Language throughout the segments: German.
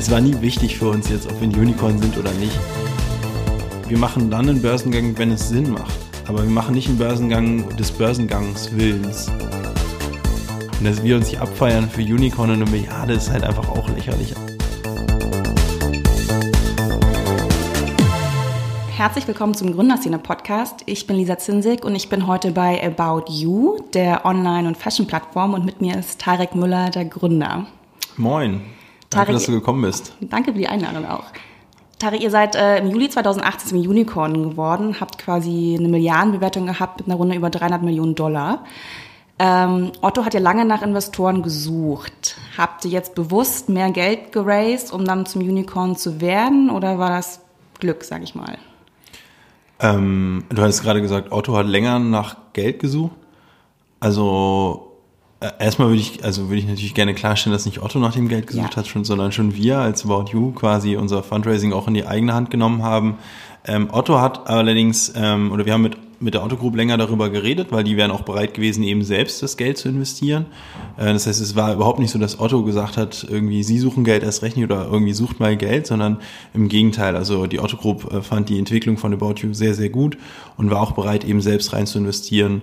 es war nie wichtig für uns jetzt, ob wir ein Unicorn sind oder nicht. Wir machen dann einen Börsengang, wenn es Sinn macht. Aber wir machen nicht einen Börsengang des Börsengangs Willens. Und dass wir uns hier abfeiern für Unicorn und eine Milliarde ist halt einfach auch lächerlich. Herzlich willkommen zum Gründerszene-Podcast. Ich bin Lisa Zinsig und ich bin heute bei About You, der Online- und Fashion-Plattform. Und mit mir ist Tarek Müller, der Gründer. Moin. Danke, Tarek, dass du gekommen bist. Danke für die Einladung auch. Tarek, ihr seid äh, im Juli 2018 zum Unicorn geworden, habt quasi eine Milliardenbewertung gehabt mit einer Runde über 300 Millionen Dollar. Ähm, Otto hat ja lange nach Investoren gesucht. Habt ihr jetzt bewusst mehr Geld geraced, um dann zum Unicorn zu werden, oder war das Glück, sag ich mal? Ähm, du hast gerade gesagt, Otto hat länger nach Geld gesucht. Also erstmal würde ich, also würde ich natürlich gerne klarstellen, dass nicht Otto nach dem Geld gesucht ja. hat, schon, sondern schon wir als About You quasi unser Fundraising auch in die eigene Hand genommen haben. Ähm, Otto hat allerdings, ähm, oder wir haben mit mit der Otto Group länger darüber geredet, weil die wären auch bereit gewesen, eben selbst das Geld zu investieren. Äh, das heißt, es war überhaupt nicht so, dass Otto gesagt hat, irgendwie Sie suchen Geld erst recht nicht oder irgendwie sucht mal Geld, sondern im Gegenteil. Also die Otto Group äh, fand die Entwicklung von About You sehr, sehr gut und war auch bereit, eben selbst rein zu investieren.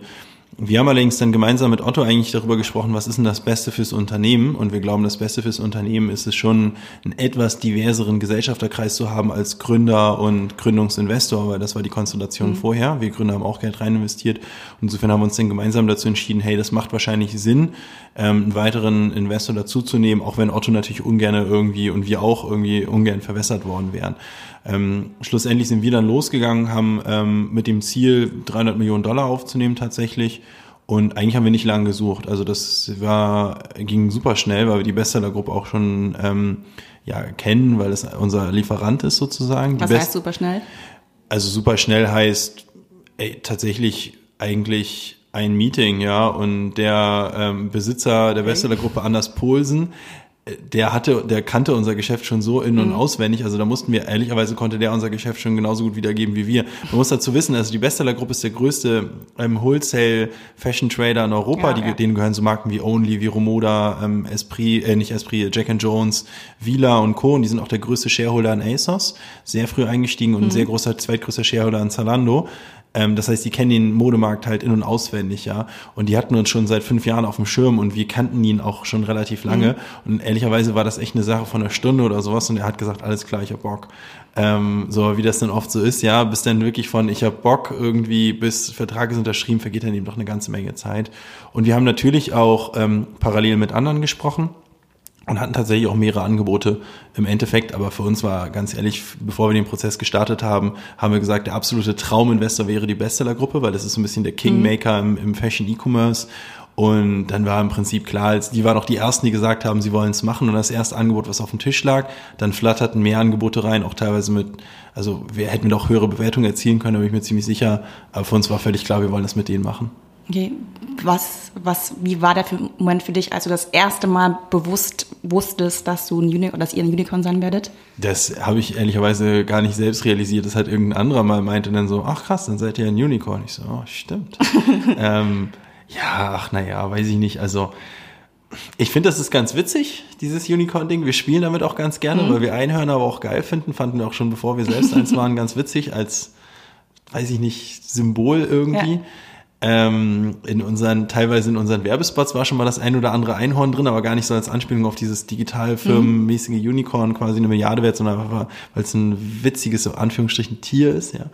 Wir haben allerdings dann gemeinsam mit Otto eigentlich darüber gesprochen, was ist denn das Beste fürs Unternehmen? Und wir glauben, das Beste fürs Unternehmen ist es schon, einen etwas diverseren Gesellschafterkreis zu haben als Gründer und Gründungsinvestor, weil das war die Konstellation mhm. vorher. Wir Gründer haben auch Geld rein investiert. Und insofern haben wir uns dann gemeinsam dazu entschieden, hey, das macht wahrscheinlich Sinn, ähm, einen weiteren Investor dazuzunehmen, auch wenn Otto natürlich ungern irgendwie und wir auch irgendwie ungern verwässert worden wären. Ähm, schlussendlich sind wir dann losgegangen, haben ähm, mit dem Ziel 300 Millionen Dollar aufzunehmen tatsächlich. Und eigentlich haben wir nicht lange gesucht. Also das war ging super schnell, weil wir die Bestseller-Gruppe auch schon ähm, ja kennen, weil es unser Lieferant ist sozusagen. Was heißt super schnell? Also super schnell heißt ey, tatsächlich eigentlich ein Meeting, ja. Und der ähm, Besitzer der okay. Bestseller-Gruppe Anders Polsen der hatte, der kannte unser Geschäft schon so in- und mhm. auswendig. Also da mussten wir, ehrlicherweise konnte der unser Geschäft schon genauso gut wiedergeben wie wir. Man muss dazu wissen, also die Bestseller-Gruppe ist der größte ähm, Wholesale-Fashion-Trader in Europa. Ja, die, ja. Denen gehören so Marken wie Only, wie Romoda, ähm, Esprit, äh, nicht Esprit, Jack and Jones, Vila und Co. Und die sind auch der größte Shareholder in ASOS. Sehr früh eingestiegen und mhm. sehr großer, zweitgrößter Shareholder in Zalando. Ähm, das heißt, die kennen den Modemarkt halt in- und auswendig, ja. Und die hatten uns schon seit fünf Jahren auf dem Schirm und wir kannten ihn auch schon relativ lange. Mhm. Und ehrlicherweise war das echt eine Sache von einer Stunde oder sowas und er hat gesagt, alles klar, ich hab Bock. Ähm, so wie das dann oft so ist, ja, bis dann wirklich von ich hab Bock irgendwie bis Vertrag ist unterschrieben, vergeht dann eben doch eine ganze Menge Zeit. Und wir haben natürlich auch ähm, parallel mit anderen gesprochen und hatten tatsächlich auch mehrere Angebote im Endeffekt. Aber für uns war ganz ehrlich, bevor wir den Prozess gestartet haben, haben wir gesagt, der absolute Trauminvestor wäre die Bestsellergruppe, weil das ist so ein bisschen der Kingmaker mhm. im, im Fashion E-Commerce. Und dann war im Prinzip klar, die waren auch die ersten, die gesagt haben, sie wollen es machen. Und das erste Angebot, was auf dem Tisch lag, dann flatterten mehr Angebote rein, auch teilweise mit, also wir hätten doch höhere Bewertungen erzielen können, da bin ich mir ziemlich sicher. Aber für uns war völlig klar, wir wollen das mit denen machen. Okay, was, was, wie war der Moment für dich, als du das erste Mal bewusst wusstest, dass du ein Unicorn, dass ihr ein Unicorn sein werdet? Das habe ich ehrlicherweise gar nicht selbst realisiert. Das hat irgendein anderer mal meinte dann so, ach krass, dann seid ihr ein Unicorn. Ich so, oh, stimmt. ähm, ja, ach naja, weiß ich nicht. Also ich finde, das ist ganz witzig, dieses Unicorn-Ding. Wir spielen damit auch ganz gerne, mhm. weil wir Einhörner aber auch geil finden. Fanden wir auch schon, bevor wir selbst eins waren, ganz witzig als, weiß ich nicht, Symbol irgendwie. Ja. Ähm, in unseren, teilweise in unseren Werbespots war schon mal das ein oder andere Einhorn drin, aber gar nicht so als Anspielung auf dieses digitalfirmenmäßige mhm. Unicorn, quasi eine Milliarde wert, sondern einfach, weil es ein witziges, so Anführungsstrichen, Tier ist, ja.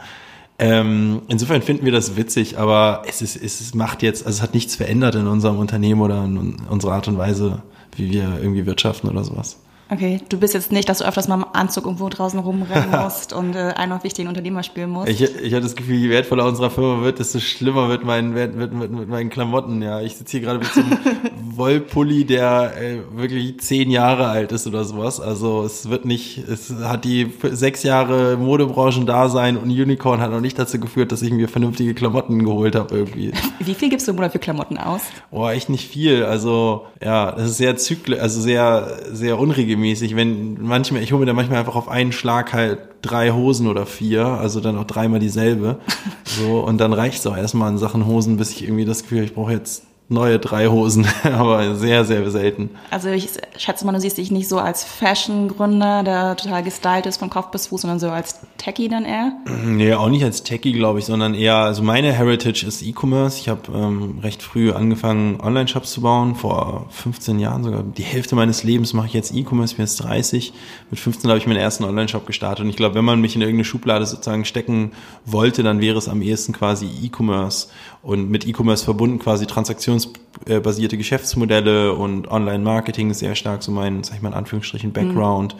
Ähm, insofern finden wir das witzig, aber es ist, es macht jetzt, also es hat nichts verändert in unserem Unternehmen oder in unserer Art und Weise, wie wir irgendwie wirtschaften oder sowas. Okay, du bist jetzt nicht, dass du öfters mal im Anzug irgendwo draußen rumrennen musst und äh, einen auf wichtigen Unternehmer spielen musst. Ich, ich hatte das Gefühl, je wertvoller unserer Firma wird, desto schlimmer wird mein, wird, wird, mit, mit meinen Klamotten. Ja, ich sitze hier gerade mit so einem Wollpulli, der äh, wirklich zehn Jahre alt ist oder sowas. Also es wird nicht, es hat die sechs Jahre Modebranchen-Dasein und Unicorn hat noch nicht dazu geführt, dass ich mir vernünftige Klamotten geholt habe irgendwie. Wie viel gibst du im Monat für Klamotten aus? Oh, echt nicht viel. Also ja, das ist sehr zyklisch, also sehr, sehr unregelmäßig regelmäßig, wenn manchmal, ich hole mir dann manchmal einfach auf einen Schlag halt drei Hosen oder vier, also dann auch dreimal dieselbe. So, und dann reicht es auch erstmal in Sachen Hosen, bis ich irgendwie das Gefühl, ich brauche jetzt neue drei Hosen, aber sehr, sehr selten. Also ich schätze mal, du siehst dich nicht so als Fashion-Gründer, der total gestylt ist von Kopf bis Fuß, sondern so als Techie dann eher? Nee, auch nicht als Techie, glaube ich, sondern eher, also meine Heritage ist E-Commerce. Ich habe ähm, recht früh angefangen, Online-Shops zu bauen, vor 15 Jahren sogar. Die Hälfte meines Lebens mache ich jetzt E-Commerce, ich bin jetzt 30. Mit 15 habe ich meinen ersten Online-Shop gestartet und ich glaube, wenn man mich in irgendeine Schublade sozusagen stecken wollte, dann wäre es am ehesten quasi E-Commerce und mit E-Commerce verbunden quasi transaktionsbasierte Geschäftsmodelle und Online-Marketing ist sehr stark so mein, sag ich mal in Anführungsstrichen, Background.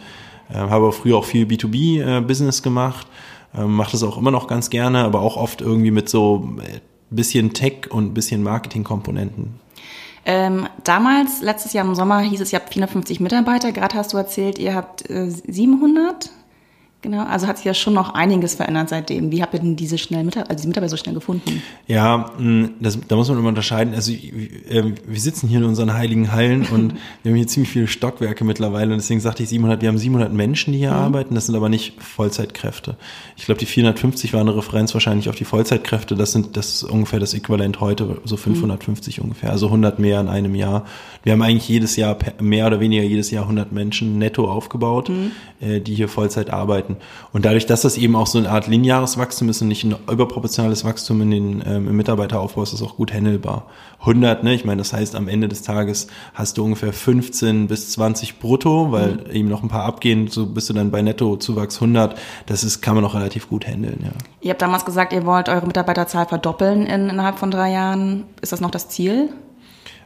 Mhm. Äh, habe auch früher auch viel B2B-Business äh, gemacht, äh, mache das auch immer noch ganz gerne, aber auch oft irgendwie mit so äh, bisschen Tech und bisschen Marketing-Komponenten. Ähm, damals, letztes Jahr im Sommer, hieß es, ihr habt 450 Mitarbeiter. Gerade hast du erzählt, ihr habt äh, 700. Genau, also hat sich ja schon noch einiges verändert seitdem. Wie habt ihr denn diese schnell Mitarbeiter, also diese Mitarbeiter so schnell gefunden? Ja, das, da muss man immer unterscheiden. Also äh, wir sitzen hier in unseren heiligen Hallen und wir haben hier ziemlich viele Stockwerke mittlerweile und deswegen sagte ich 700, wir haben 700 Menschen, die hier mhm. arbeiten, das sind aber nicht Vollzeitkräfte. Ich glaube, die 450 war eine Referenz wahrscheinlich auf die Vollzeitkräfte, das sind das ist ungefähr das Äquivalent heute, so 550 mhm. ungefähr, also 100 mehr in einem Jahr. Wir haben eigentlich jedes Jahr mehr oder weniger jedes Jahr 100 Menschen netto aufgebaut, mhm. äh, die hier Vollzeit arbeiten. Und dadurch, dass das eben auch so eine Art lineares Wachstum ist und nicht ein überproportionales Wachstum in den, ähm, im Mitarbeiteraufbau, ist das auch gut handelbar. 100, ne, ich meine, das heißt, am Ende des Tages hast du ungefähr 15 bis 20 brutto, weil mhm. eben noch ein paar abgehen, so bist du dann bei Netto-Zuwachs 100. Das ist, kann man auch relativ gut handeln, ja. Ihr habt damals gesagt, ihr wollt eure Mitarbeiterzahl verdoppeln in, innerhalb von drei Jahren. Ist das noch das Ziel?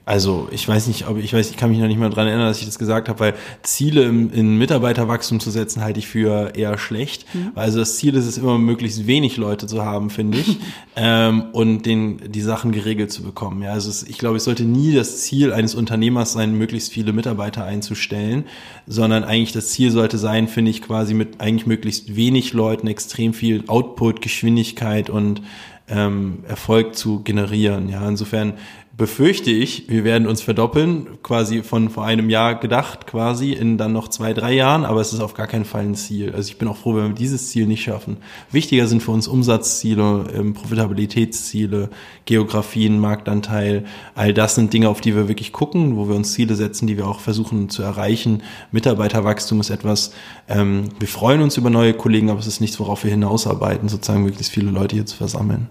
Also ich weiß nicht, ob ich weiß, ich kann mich noch nicht mal dran erinnern, dass ich das gesagt habe, weil Ziele im, in Mitarbeiterwachstum zu setzen, halte ich für eher schlecht. Mhm. Also das Ziel ist es immer, möglichst wenig Leute zu haben, finde ich, ähm, und den die Sachen geregelt zu bekommen. Ja, also es, ich glaube, es sollte nie das Ziel eines Unternehmers sein, möglichst viele Mitarbeiter einzustellen, sondern eigentlich das Ziel sollte sein, finde ich, quasi mit eigentlich möglichst wenig Leuten extrem viel Output, Geschwindigkeit und ähm, Erfolg zu generieren. Ja, insofern befürchte ich, wir werden uns verdoppeln, quasi von vor einem Jahr gedacht, quasi in dann noch zwei, drei Jahren, aber es ist auf gar keinen Fall ein Ziel. Also ich bin auch froh, wenn wir dieses Ziel nicht schaffen. Wichtiger sind für uns Umsatzziele, ähm, Profitabilitätsziele, Geografien, Marktanteil. All das sind Dinge, auf die wir wirklich gucken, wo wir uns Ziele setzen, die wir auch versuchen zu erreichen. Mitarbeiterwachstum ist etwas, ähm, wir freuen uns über neue Kollegen, aber es ist nichts, worauf wir hinausarbeiten, sozusagen möglichst viele Leute hier zu versammeln.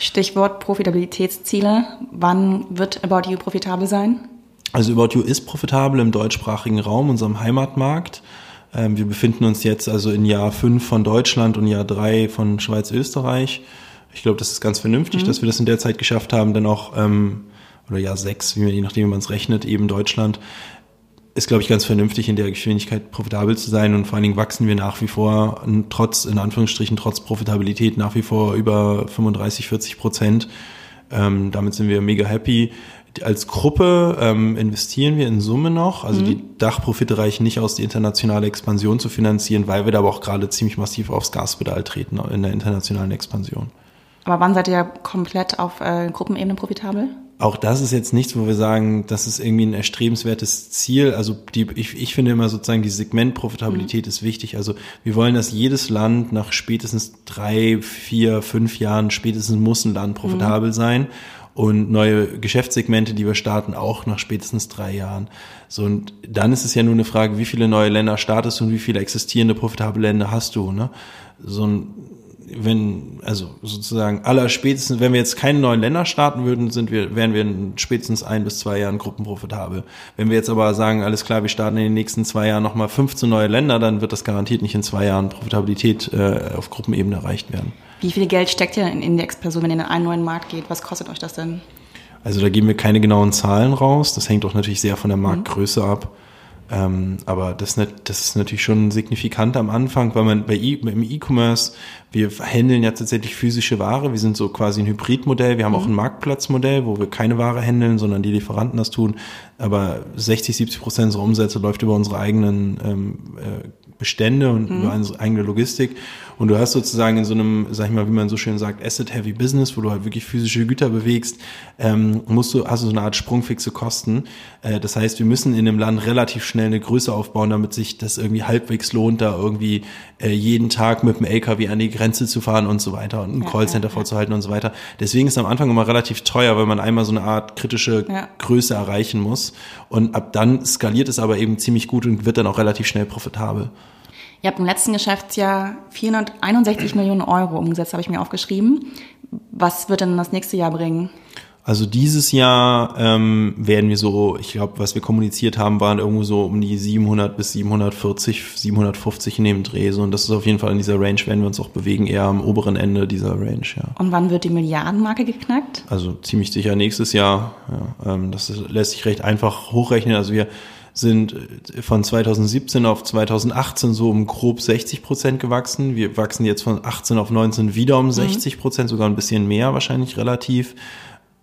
Stichwort Profitabilitätsziele. Wann wird About You profitabel sein? Also About You ist profitabel im deutschsprachigen Raum, unserem Heimatmarkt. Ähm, wir befinden uns jetzt also in Jahr fünf von Deutschland und Jahr drei von Schweiz, Österreich. Ich glaube, das ist ganz vernünftig, mhm. dass wir das in der Zeit geschafft haben, dann auch, ähm, oder Jahr sechs, wie man, je nachdem, wie man es rechnet, eben Deutschland ist, glaube ich, ganz vernünftig, in der Geschwindigkeit profitabel zu sein und vor allen Dingen wachsen wir nach wie vor, trotz, in Anführungsstrichen, trotz Profitabilität nach wie vor über 35, 40 Prozent. Ähm, damit sind wir mega happy. Als Gruppe ähm, investieren wir in Summe noch. Also mhm. die Dachprofite reichen nicht aus, die internationale Expansion zu finanzieren, weil wir da aber auch gerade ziemlich massiv aufs Gaspedal treten in der internationalen Expansion. Aber wann seid ihr komplett auf äh, Gruppenebene profitabel? auch das ist jetzt nichts, wo wir sagen, das ist irgendwie ein erstrebenswertes Ziel. Also die, ich, ich finde immer sozusagen die Segmentprofitabilität mhm. ist wichtig. Also wir wollen, dass jedes Land nach spätestens drei, vier, fünf Jahren spätestens muss ein Land profitabel mhm. sein und neue Geschäftssegmente, die wir starten, auch nach spätestens drei Jahren. So und dann ist es ja nur eine Frage, wie viele neue Länder startest du und wie viele existierende profitable Länder hast du. Ne? So ein wenn, also sozusagen aller spätestens, wenn wir jetzt keine neuen Länder starten würden, sind wir, wären wir in spätestens ein bis zwei Jahren gruppenprofitabel. Wenn wir jetzt aber sagen, alles klar, wir starten in den nächsten zwei Jahren nochmal 15 neue Länder, dann wird das garantiert nicht in zwei Jahren Profitabilität äh, auf Gruppenebene erreicht werden. Wie viel Geld steckt ihr in Indexperson, wenn ihr in einen neuen Markt geht? Was kostet euch das denn? Also da geben wir keine genauen Zahlen raus. Das hängt doch natürlich sehr von der Marktgröße ab. Ähm, aber das, das ist natürlich schon signifikant am Anfang, weil man bei e, im E-Commerce, wir handeln ja tatsächlich physische Ware. Wir sind so quasi ein Hybridmodell. Wir haben mhm. auch ein Marktplatzmodell, wo wir keine Ware handeln, sondern die Lieferanten das tun. aber 60, 70 Prozent unserer Umsätze läuft über unsere eigenen ähm, äh, Bestände und mhm. über unsere eigene Logistik. Und du hast sozusagen in so einem, sag ich mal, wie man so schön sagt, Asset-Heavy Business, wo du halt wirklich physische Güter bewegst, ähm, musst du, hast du so eine Art sprungfixe Kosten. Äh, das heißt, wir müssen in einem Land relativ schnell eine Größe aufbauen, damit sich das irgendwie halbwegs lohnt, da irgendwie äh, jeden Tag mit dem LKW an die Grenze zu fahren und so weiter und ein ja, Callcenter ja, vorzuhalten und so weiter. Deswegen ist es am Anfang immer relativ teuer, weil man einmal so eine Art kritische ja. Größe erreichen muss. Und ab dann skaliert es aber eben ziemlich gut und wird dann auch relativ schnell profitabel. Ihr habt im letzten Geschäftsjahr 461 Millionen Euro umgesetzt, habe ich mir aufgeschrieben. Was wird denn das nächste Jahr bringen? Also dieses Jahr ähm, werden wir so, ich glaube, was wir kommuniziert haben, waren irgendwo so um die 700 bis 740, 750 in dem Dreh. So, und das ist auf jeden Fall in dieser Range, werden wir uns auch bewegen, eher am oberen Ende dieser Range. Ja. Und wann wird die Milliardenmarke geknackt? Also ziemlich sicher nächstes Jahr. Ja, ähm, das lässt sich recht einfach hochrechnen. Also wir sind äh, von 2017 auf 2018 so um grob 60 Prozent gewachsen. Wir wachsen jetzt von 18 auf 19 wieder um 60 mhm. Prozent, sogar ein bisschen mehr wahrscheinlich relativ.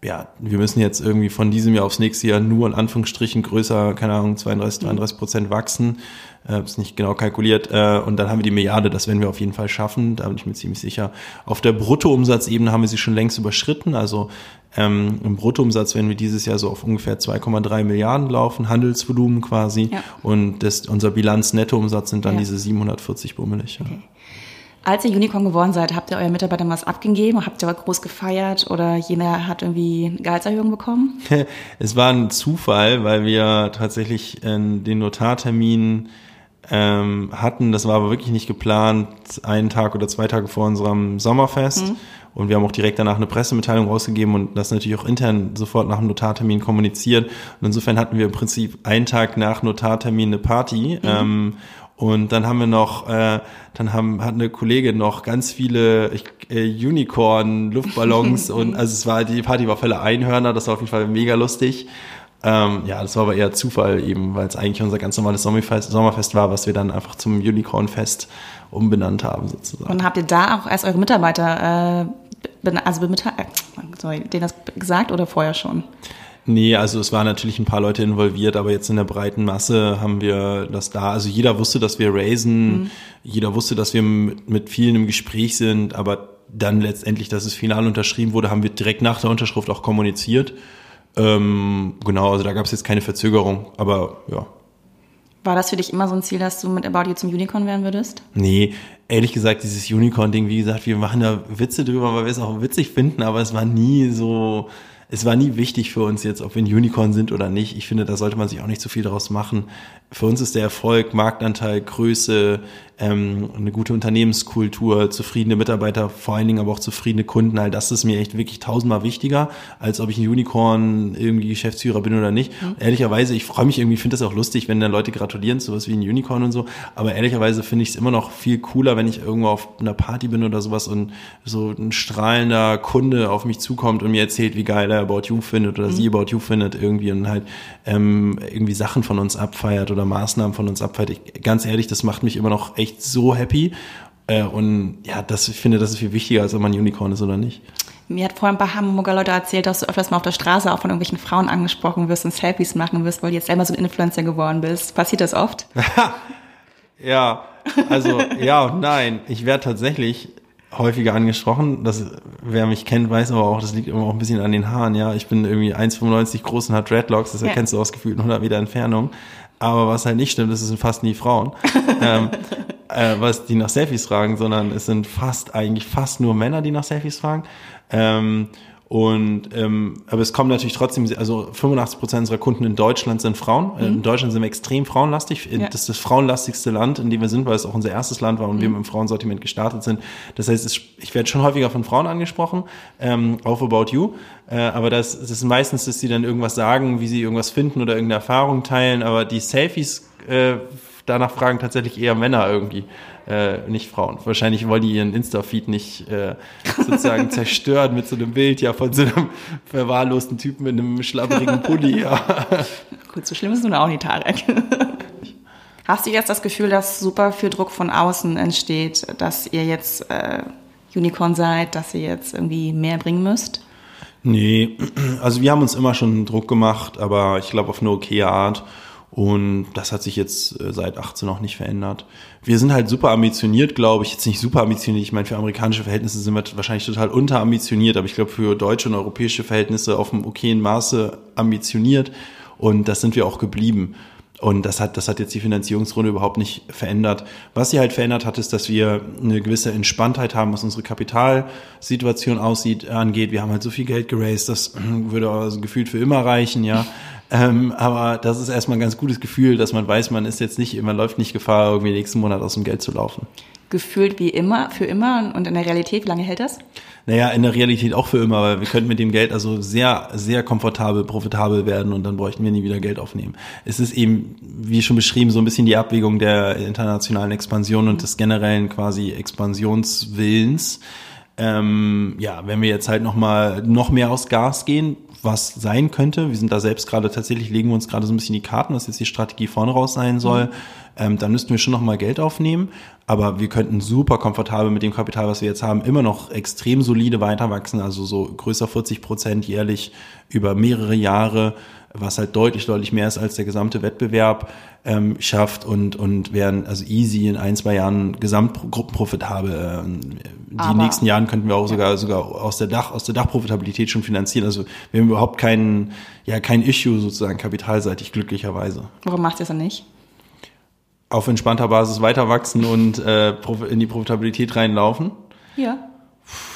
Ja, wir müssen jetzt irgendwie von diesem Jahr aufs nächste Jahr nur in Anführungsstrichen größer, keine Ahnung, 32, 33 Prozent wachsen äh, ist nicht genau kalkuliert. Äh, und dann haben wir die Milliarde, das werden wir auf jeden Fall schaffen, da bin ich mir ziemlich sicher. Auf der Bruttoumsatzebene haben wir sie schon längst überschritten. Also ähm, im Bruttoumsatz werden wir dieses Jahr so auf ungefähr 2,3 Milliarden laufen, Handelsvolumen quasi. Ja. Und das, unser Bilanz-Nettoumsatz sind dann ja. diese 740 bummelig. Ja. Okay. Als ihr Unicorn geworden seid, habt ihr euren Mitarbeitern was abgegeben? Habt ihr groß gefeiert oder jener hat irgendwie Gehaltserhöhung bekommen? es war ein Zufall, weil wir tatsächlich in den Notartermin ähm, hatten. Das war aber wirklich nicht geplant, einen Tag oder zwei Tage vor unserem Sommerfest. Mhm. Und wir haben auch direkt danach eine Pressemitteilung rausgegeben und das natürlich auch intern sofort nach dem Notartermin kommuniziert. Und insofern hatten wir im Prinzip einen Tag nach Notartermin eine Party. Mhm. Ähm, und dann haben wir noch, äh, dann haben, hat eine Kollegin noch ganz viele ich, äh, Unicorn, Luftballons und also es war, die Party war voller Einhörner, das war auf jeden Fall mega lustig. Ähm, ja, das war aber eher Zufall eben, weil es eigentlich unser ganz normales Sommerfest, Sommerfest war, was wir dann einfach zum Unicorn-Fest umbenannt haben sozusagen. Und habt ihr da auch erst eure Mitarbeiter, äh, also sorry, denen das gesagt oder vorher schon? Nee, also es waren natürlich ein paar Leute involviert, aber jetzt in der breiten Masse haben wir das da. Also jeder wusste, dass wir raisen, mhm. jeder wusste, dass wir mit vielen im Gespräch sind, aber dann letztendlich, dass es final unterschrieben wurde, haben wir direkt nach der Unterschrift auch kommuniziert. Ähm, genau, also da gab es jetzt keine Verzögerung, aber ja. War das für dich immer so ein Ziel, dass du mit About You zum Unicorn werden würdest? Nee, ehrlich gesagt, dieses Unicorn-Ding, wie gesagt, wir machen da Witze drüber, weil wir es auch witzig finden, aber es war nie so, es war nie wichtig für uns jetzt, ob wir ein Unicorn sind oder nicht. Ich finde, da sollte man sich auch nicht zu viel daraus machen. Für uns ist der Erfolg, Marktanteil, Größe, ähm, eine gute Unternehmenskultur, zufriedene Mitarbeiter, vor allen Dingen aber auch zufriedene Kunden, all das ist mir echt wirklich tausendmal wichtiger, als ob ich ein Unicorn irgendwie Geschäftsführer bin oder nicht. Mhm. Ehrlicherweise, ich freue mich irgendwie, finde das auch lustig, wenn dann Leute gratulieren zu was wie ein Unicorn und so, aber ehrlicherweise finde ich es immer noch viel cooler, wenn ich irgendwo auf einer Party bin oder sowas und so ein strahlender Kunde auf mich zukommt und mir erzählt, wie geil er About You findet oder mhm. sie About You findet irgendwie und halt ähm, irgendwie Sachen von uns abfeiert oder Maßnahmen von uns. Ich, ganz ehrlich, das macht mich immer noch echt so happy. Äh, und ja, das, ich finde, das ist viel wichtiger, als ob man Unicorn ist oder nicht. Mir hat vorhin ein paar Hamburger Leute erzählt, dass du öfters mal auf der Straße auch von irgendwelchen Frauen angesprochen wirst und Selfies machen wirst, weil du jetzt selber so ein Influencer geworden bist. Passiert das oft? ja, also ja und nein. Ich werde tatsächlich häufiger angesprochen. Das, wer mich kennt, weiß aber auch, das liegt immer auch ein bisschen an den Haaren. Ja, ich bin irgendwie 1,95 groß und hat Dreadlocks. Das erkennst ja. du aus gefühlt 100 Meter Entfernung. Aber was halt nicht stimmt, ist, es sind fast nie Frauen, ähm, äh, was die nach Selfies fragen, sondern es sind fast eigentlich fast nur Männer, die nach Selfies fragen. Ähm, und ähm, aber es kommen natürlich trotzdem, also 85 Prozent unserer Kunden in Deutschland sind Frauen. Mhm. In Deutschland sind wir extrem frauenlastig. Ja. Das ist das frauenlastigste Land, in dem wir sind, weil es auch unser erstes Land war und mhm. wir mit dem Frauensortiment gestartet sind. Das heißt, es, ich werde schon häufiger von Frauen angesprochen, ähm, auf About You. Äh, aber das, das ist meistens, dass sie dann irgendwas sagen, wie sie irgendwas finden oder irgendeine Erfahrung teilen. Aber die Selfies äh, danach fragen tatsächlich eher Männer irgendwie äh, nicht Frauen. Wahrscheinlich wollen die ihren Insta-Feed nicht äh, sozusagen zerstören mit so einem Bild ja von so einem verwahrlosten Typen mit einem schlabberigen Pulli. Ja. Gut, so schlimm ist nun auch nicht, Tarek. Hast du jetzt das Gefühl, dass super viel Druck von außen entsteht, dass ihr jetzt äh, Unicorn seid, dass ihr jetzt irgendwie mehr bringen müsst? Nee, also wir haben uns immer schon Druck gemacht, aber ich glaube auf eine okaye Art. Und das hat sich jetzt äh, seit 18 auch nicht verändert. Wir sind halt super ambitioniert, glaube ich. Jetzt nicht super ambitioniert. Ich meine, für amerikanische Verhältnisse sind wir wahrscheinlich total unterambitioniert, aber ich glaube für deutsche und europäische Verhältnisse auf einem okayen Maße ambitioniert. Und das sind wir auch geblieben. Und das hat, das hat jetzt die Finanzierungsrunde überhaupt nicht verändert. Was sie halt verändert hat, ist, dass wir eine gewisse Entspanntheit haben, was unsere Kapitalsituation aussieht, angeht. Wir haben halt so viel Geld geraced, das würde also gefühlt für immer reichen, ja. Ähm, aber das ist erstmal ein ganz gutes Gefühl, dass man weiß, man ist jetzt nicht, man läuft nicht Gefahr, irgendwie nächsten Monat aus dem Geld zu laufen. Gefühlt wie immer, für immer und in der Realität, wie lange hält das? Naja, in der Realität auch für immer, weil wir könnten mit dem Geld also sehr, sehr komfortabel, profitabel werden und dann bräuchten wir nie wieder Geld aufnehmen. Es ist eben, wie schon beschrieben, so ein bisschen die Abwägung der internationalen Expansion und des generellen quasi Expansionswillens. Ähm, ja, wenn wir jetzt halt noch mal noch mehr aus Gas gehen, was sein könnte. Wir sind da selbst gerade tatsächlich, legen wir uns gerade so ein bisschen die Karten, was jetzt die Strategie vorne raus sein soll. Mhm. Ähm, dann müssten wir schon nochmal Geld aufnehmen. Aber wir könnten super komfortabel mit dem Kapital, was wir jetzt haben, immer noch extrem solide weiter wachsen. Also so größer 40 Prozent jährlich über mehrere Jahre, was halt deutlich, deutlich mehr ist als der gesamte Wettbewerb ähm, schafft und, und werden also easy in ein, zwei Jahren gesamtgruppenprofitabel. Äh, die Aber, nächsten Jahren könnten wir auch sogar, sogar aus der Dach, aus der Dachprofitabilität schon finanzieren. Also wir haben überhaupt keinen, ja, kein Issue sozusagen kapitalseitig, glücklicherweise. Warum macht ihr es dann nicht? Auf entspannter Basis weiter wachsen und äh, in die Profitabilität reinlaufen? Ja.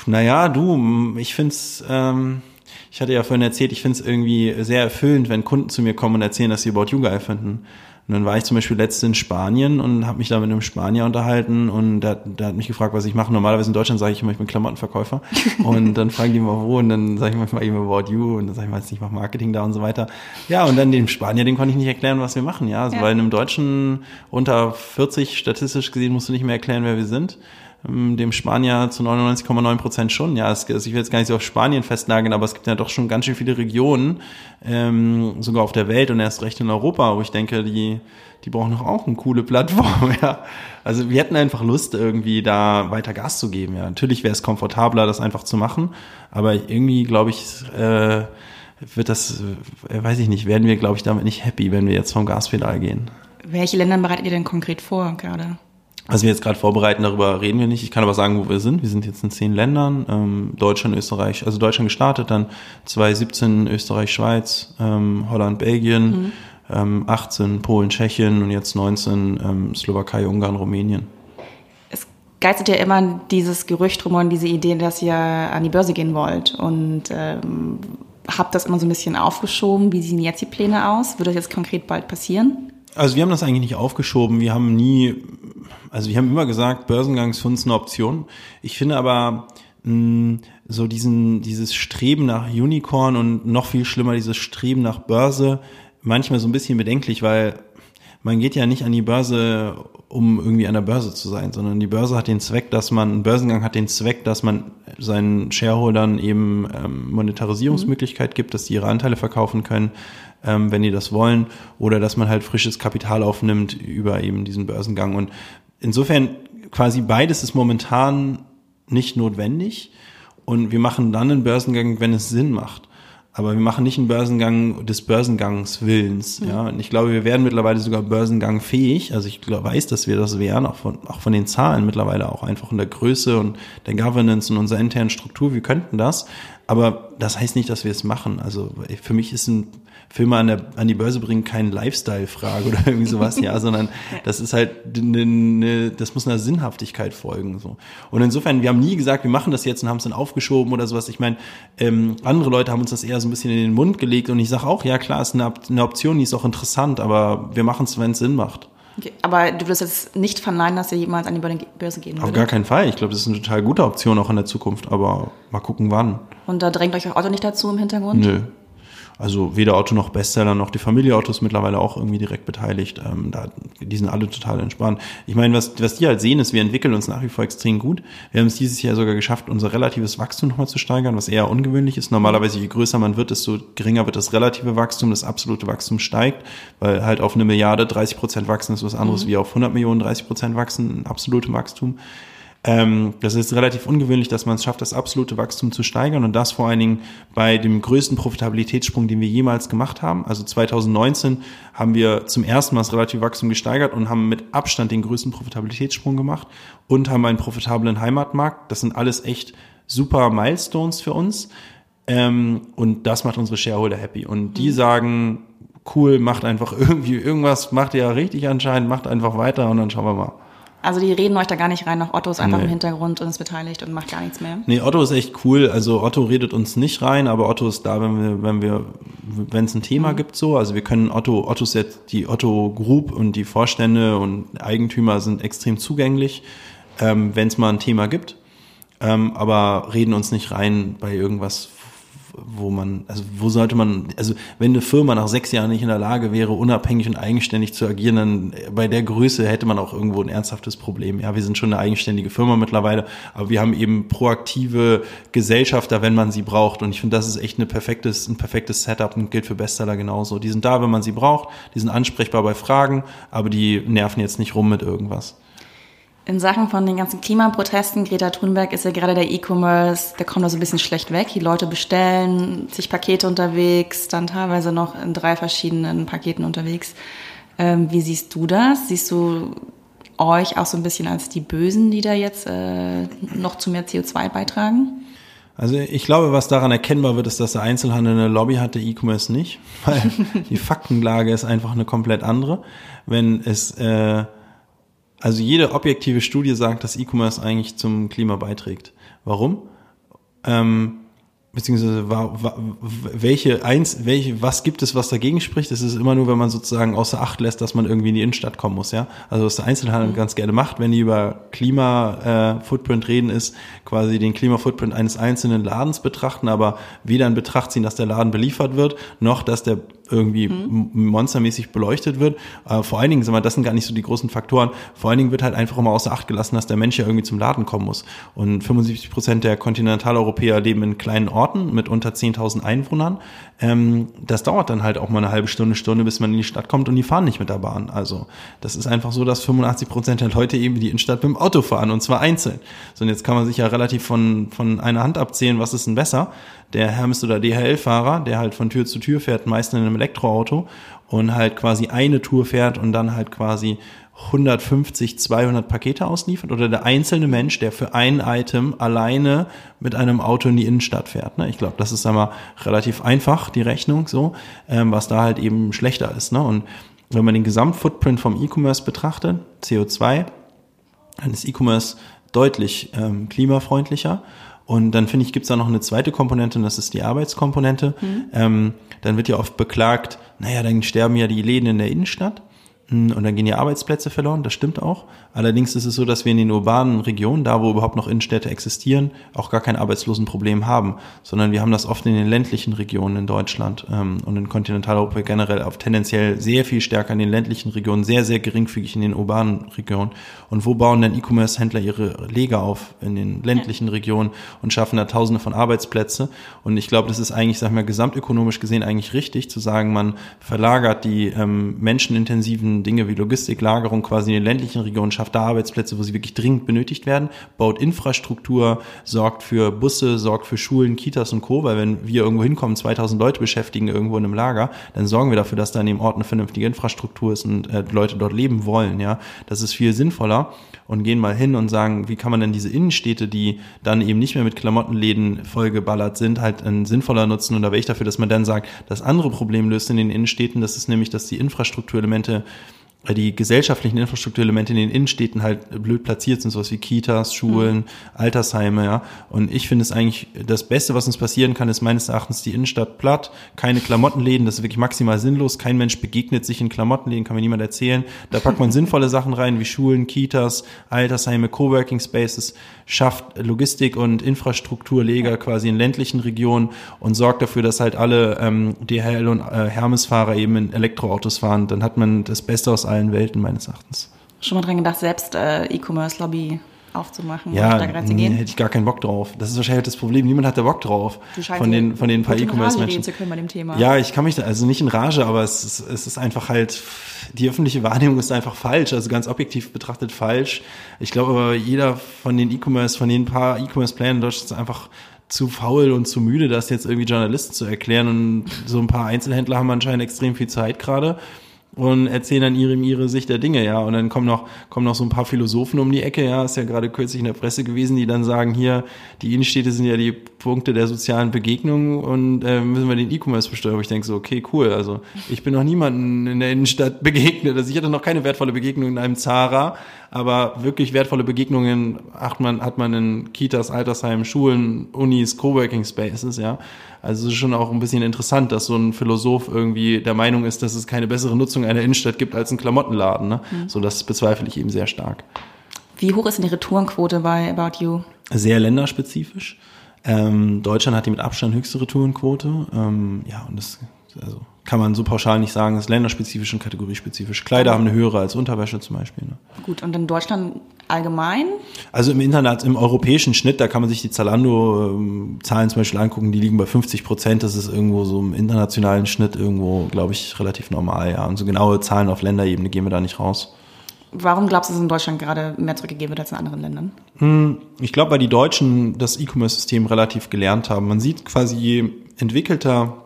Naja, du, ich find's, ähm, ich hatte ja vorhin erzählt, ich find's irgendwie sehr erfüllend, wenn Kunden zu mir kommen und erzählen, dass sie About You geil finden. Und dann war ich zum Beispiel letztens in Spanien und habe mich da mit einem Spanier unterhalten und der, der hat mich gefragt, was ich mache. Normalerweise in Deutschland sage ich immer, ich bin Klamottenverkäufer. und dann fragen die mal wo und dann sage ich manchmal eben about you und dann sage ich mal, ich mache Marketing da und so weiter. Ja, und dann dem Spanier, den konnte ich nicht erklären, was wir machen. Ja, also ja. weil in einem Deutschen unter 40 statistisch gesehen musst du nicht mehr erklären, wer wir sind. Ähm, dem Spanier zu 99,9 Prozent schon. Ja, es, also ich will jetzt gar nicht so auf Spanien festnageln, aber es gibt ja doch schon ganz schön viele Regionen, ähm, sogar auf der Welt und erst recht in Europa, wo ich denke, die, die brauchen doch auch eine coole Plattform. Ja, also wir hätten einfach Lust, irgendwie da weiter Gas zu geben. Ja, natürlich wäre es komfortabler, das einfach zu machen, aber irgendwie glaube ich. Äh, wird das, äh, weiß ich nicht, werden wir, glaube ich, damit nicht happy, wenn wir jetzt vom Gaspedal gehen. Welche Länder bereitet ihr denn konkret vor gerade? Was wir jetzt gerade vorbereiten, darüber reden wir nicht. Ich kann aber sagen, wo wir sind. Wir sind jetzt in zehn Ländern. Ähm, Deutschland, Österreich, also Deutschland gestartet, dann 2017 Österreich, Schweiz, ähm, Holland, Belgien, mhm. ähm, 18 Polen, Tschechien und jetzt 19 ähm, Slowakei, Ungarn, Rumänien. Es geistert ja immer dieses Gerücht rum und diese Idee, dass ihr an die Börse gehen wollt. Und ähm, habt das immer so ein bisschen aufgeschoben. Wie sehen jetzt die Pläne aus? Würde das jetzt konkret bald passieren? Also wir haben das eigentlich nicht aufgeschoben. Wir haben nie, also wir haben immer gesagt, Börsengang ist für uns eine Option. Ich finde aber mh, so diesen, dieses Streben nach Unicorn und noch viel schlimmer dieses Streben nach Börse manchmal so ein bisschen bedenklich, weil man geht ja nicht an die Börse, um irgendwie an der Börse zu sein, sondern die Börse hat den Zweck, dass man, ein Börsengang hat den Zweck, dass man seinen Shareholdern eben ähm, Monetarisierungsmöglichkeit gibt, dass die ihre Anteile verkaufen können, ähm, wenn die das wollen, oder dass man halt frisches Kapital aufnimmt über eben diesen Börsengang. Und insofern quasi beides ist momentan nicht notwendig. Und wir machen dann einen Börsengang, wenn es Sinn macht. Aber wir machen nicht einen Börsengang des Börsengangs Willens. Mhm. Ja, und ich glaube, wir werden mittlerweile sogar Börsengang fähig. Also ich glaub, weiß, dass wir das wären, auch von, auch von den Zahlen mittlerweile, auch einfach in der Größe und der Governance und unserer internen Struktur. Wir könnten das. Aber das heißt nicht, dass wir es machen. Also für mich ist ein Filme an, der, an die Börse bringen keine Lifestyle-Frage oder irgendwie sowas, ja, sondern das ist halt, eine, eine, das muss einer Sinnhaftigkeit folgen. so. Und insofern, wir haben nie gesagt, wir machen das jetzt und haben es dann aufgeschoben oder sowas. Ich meine, ähm, andere Leute haben uns das eher so ein bisschen in den Mund gelegt und ich sage auch, ja klar, ist eine, eine Option, die ist auch interessant, aber wir machen es, wenn es Sinn macht. Okay, aber du würdest jetzt nicht verneinen, dass ihr jemals an die Börse gehen würdet? Auf gar keinen Fall. Ich glaube, das ist eine total gute Option auch in der Zukunft, aber mal gucken wann. Und da drängt euch auch Auto nicht dazu im Hintergrund? Nö, also weder Auto noch Bestseller noch die Familie-Autos mittlerweile auch irgendwie direkt beteiligt. Ähm, da, die sind alle total entspannt. Ich meine, was, was die halt sehen, ist, wir entwickeln uns nach wie vor extrem gut. Wir haben es dieses Jahr sogar geschafft, unser relatives Wachstum nochmal zu steigern, was eher ungewöhnlich ist. Normalerweise, je größer man wird, desto geringer wird das relative Wachstum, das absolute Wachstum steigt, weil halt auf eine Milliarde 30 Prozent wachsen ist was anderes mhm. wie auf 100 Millionen 30 Prozent wachsen, absolute Wachstum. Ähm, das ist relativ ungewöhnlich, dass man es schafft, das absolute Wachstum zu steigern und das vor allen Dingen bei dem größten Profitabilitätssprung, den wir jemals gemacht haben. Also 2019 haben wir zum ersten Mal das relative Wachstum gesteigert und haben mit Abstand den größten Profitabilitätssprung gemacht und haben einen profitablen Heimatmarkt. Das sind alles echt super Milestones für uns. Ähm, und das macht unsere Shareholder happy. Und die mhm. sagen, cool, macht einfach irgendwie irgendwas, macht ihr ja richtig anscheinend, macht einfach weiter und dann schauen wir mal. Also die reden euch da gar nicht rein, noch Otto ist einfach nee. im Hintergrund und ist beteiligt und macht gar nichts mehr. Nee, Otto ist echt cool. Also Otto redet uns nicht rein, aber Otto ist da, wenn wir, wenn wir, wenn es ein Thema mhm. gibt so. Also wir können Otto, Otto ist jetzt die Otto Group und die Vorstände und Eigentümer sind extrem zugänglich, ähm, wenn es mal ein Thema gibt. Ähm, aber reden uns nicht rein bei irgendwas wo man, also wo sollte man, also wenn eine Firma nach sechs Jahren nicht in der Lage wäre, unabhängig und eigenständig zu agieren, dann bei der Größe hätte man auch irgendwo ein ernsthaftes Problem. Ja, wir sind schon eine eigenständige Firma mittlerweile, aber wir haben eben proaktive Gesellschafter, wenn man sie braucht. Und ich finde, das ist echt eine perfektes, ein perfektes Setup und gilt für Bestseller genauso. Die sind da, wenn man sie braucht, die sind ansprechbar bei Fragen, aber die nerven jetzt nicht rum mit irgendwas. In Sachen von den ganzen Klimaprotesten, Greta Thunberg ist ja gerade der E-Commerce, der kommt da so ein bisschen schlecht weg. Die Leute bestellen sich Pakete unterwegs, dann teilweise noch in drei verschiedenen Paketen unterwegs. Ähm, wie siehst du das? Siehst du euch auch so ein bisschen als die Bösen, die da jetzt äh, noch zu mehr CO2 beitragen? Also ich glaube, was daran erkennbar wird, ist, dass der Einzelhandel eine Lobby hat, der E-Commerce nicht, weil die Faktenlage ist einfach eine komplett andere. Wenn es äh, also jede objektive Studie sagt, dass E-Commerce eigentlich zum Klima beiträgt. Warum? Ähm, beziehungsweise welche eins, welche, was gibt es, was dagegen spricht? Es ist immer nur, wenn man sozusagen außer Acht lässt, dass man irgendwie in die Innenstadt kommen muss, ja. Also was der Einzelhandel mhm. ganz gerne macht, wenn die über Klima-Footprint äh, reden, ist quasi den Klima-Footprint eines einzelnen Ladens betrachten, aber weder in Betracht ziehen, dass der Laden beliefert wird, noch dass der irgendwie mhm. monstermäßig beleuchtet wird. Äh, vor allen Dingen, sag mal, das sind gar nicht so die großen Faktoren. Vor allen Dingen wird halt einfach immer außer Acht gelassen, dass der Mensch ja irgendwie zum Laden kommen muss. Und 75 Prozent der Kontinentaleuropäer leben in kleinen Orten mit unter 10.000 Einwohnern. Ähm, das dauert dann halt auch mal eine halbe Stunde, Stunde, bis man in die Stadt kommt und die fahren nicht mit der Bahn. Also das ist einfach so, dass 85 Prozent der Leute eben die Innenstadt mit dem Auto fahren und zwar einzeln. So, und jetzt kann man sich ja relativ von, von einer Hand abzählen, was ist denn besser? Der Hermes- oder DHL-Fahrer, der halt von Tür zu Tür fährt, meist in einem Elektroauto und halt quasi eine Tour fährt und dann halt quasi 150, 200 Pakete ausliefert oder der einzelne Mensch, der für ein Item alleine mit einem Auto in die Innenstadt fährt. Ne? Ich glaube, das ist einmal relativ einfach, die Rechnung so, ähm, was da halt eben schlechter ist. Ne? Und wenn man den Gesamtfootprint vom E-Commerce betrachtet, CO2, dann ist E-Commerce deutlich ähm, klimafreundlicher. Und dann finde ich, gibt es da noch eine zweite Komponente, und das ist die Arbeitskomponente. Mhm. Ähm, dann wird ja oft beklagt, naja, dann sterben ja die Läden in der Innenstadt. Und dann gehen ja Arbeitsplätze verloren, das stimmt auch. Allerdings ist es so, dass wir in den urbanen Regionen, da wo überhaupt noch Innenstädte existieren, auch gar kein Arbeitslosenproblem haben, sondern wir haben das oft in den ländlichen Regionen in Deutschland ähm, und in Kontinentaleuropa generell auf tendenziell sehr viel stärker in den ländlichen Regionen, sehr, sehr geringfügig in den urbanen Regionen. Und wo bauen denn E-Commerce-Händler ihre Lager auf? In den ländlichen Regionen und schaffen da tausende von Arbeitsplätze. Und ich glaube, das ist eigentlich, sag ich mal, gesamtökonomisch gesehen eigentlich richtig, zu sagen, man verlagert die ähm, menschenintensiven Dinge wie Logistik, Lagerung quasi in den ländlichen Regionen, schafft da Arbeitsplätze, wo sie wirklich dringend benötigt werden, baut Infrastruktur, sorgt für Busse, sorgt für Schulen, Kitas und Co., weil wenn wir irgendwo hinkommen, 2000 Leute beschäftigen irgendwo in einem Lager, dann sorgen wir dafür, dass da in dem Ort eine vernünftige Infrastruktur ist und äh, Leute dort leben wollen, ja. Das ist viel sinnvoller und gehen mal hin und sagen, wie kann man denn diese Innenstädte, die dann eben nicht mehr mit Klamottenläden vollgeballert sind, halt ein sinnvoller nutzen? Und da wäre ich dafür, dass man dann sagt, das andere Problem löst in den Innenstädten, das ist nämlich, dass die Infrastrukturelemente die gesellschaftlichen Infrastrukturelemente in den Innenstädten halt blöd platziert sind, sowas wie Kitas, Schulen, mhm. Altersheime, ja. Und ich finde es eigentlich, das Beste, was uns passieren kann, ist meines Erachtens die Innenstadt platt, keine Klamottenläden, das ist wirklich maximal sinnlos. Kein Mensch begegnet sich in Klamottenläden, kann mir niemand erzählen. Da packt man sinnvolle Sachen rein, wie Schulen, Kitas, Altersheime, Coworking Spaces, schafft Logistik und Infrastrukturleger quasi in ländlichen Regionen und sorgt dafür, dass halt alle ähm, DHL und äh, Hermes-Fahrer eben in Elektroautos fahren. Dann hat man das Beste aus allen Welten meines Erachtens. Schon mal dran gedacht, selbst äh, E-Commerce-Lobby aufzumachen ja, da reinzugehen? hätte ich gar keinen Bock drauf. Das ist wahrscheinlich das Problem. Niemand hat da Bock drauf. Du von den, von den paar E-Commerce-Menschen. zu können bei dem Thema. Ja, ich kann mich da, also nicht in Rage, aber es ist, es ist einfach halt, die öffentliche Wahrnehmung ist einfach falsch, also ganz objektiv betrachtet falsch. Ich glaube aber, jeder von den E-Commerce, von den paar E-Commerce-Playern in Deutschland ist einfach zu faul und zu müde, das jetzt irgendwie Journalisten zu erklären. Und so ein paar Einzelhändler haben anscheinend extrem viel Zeit gerade und erzählen dann ihre, ihre Sicht der Dinge, ja. Und dann kommen noch, kommen noch so ein paar Philosophen um die Ecke, ja. Ist ja gerade kürzlich in der Presse gewesen, die dann sagen, hier, die Innenstädte sind ja die Punkte der sozialen Begegnung und äh, müssen wir den E-Commerce besteuern. Ich denke so, okay, cool. Also ich bin noch niemanden in der Innenstadt begegnet. Also ich hatte noch keine wertvolle Begegnung in einem Zara, aber wirklich wertvolle Begegnungen hat man, hat man in Kitas, Altersheimen, Schulen, Unis, Coworking Spaces, ja. Also es ist schon auch ein bisschen interessant, dass so ein Philosoph irgendwie der Meinung ist, dass es keine bessere Nutzung einer Innenstadt gibt als ein Klamottenladen. Ne? Mhm. So, das bezweifle ich eben sehr stark. Wie hoch ist denn die Retourenquote bei About You? Sehr länderspezifisch. Ähm, Deutschland hat die mit Abstand höchste Retourenquote. Ähm, ja, und das also kann man so pauschal nicht sagen, das ist länderspezifisch und kategoriespezifisch. Kleider haben eine höhere als Unterwäsche zum Beispiel. Ne? Gut, und in Deutschland allgemein? Also im Internet, im europäischen Schnitt, da kann man sich die Zalando-Zahlen zum Beispiel angucken, die liegen bei 50 Prozent. Das ist irgendwo so im internationalen Schnitt irgendwo, glaube ich, relativ normal, ja. Und so genaue Zahlen auf Länderebene gehen wir da nicht raus. Warum glaubst du, dass in Deutschland gerade mehr zurückgegeben wird als in anderen Ländern? Ich glaube, weil die Deutschen das E-Commerce-System relativ gelernt haben. Man sieht quasi, je entwickelter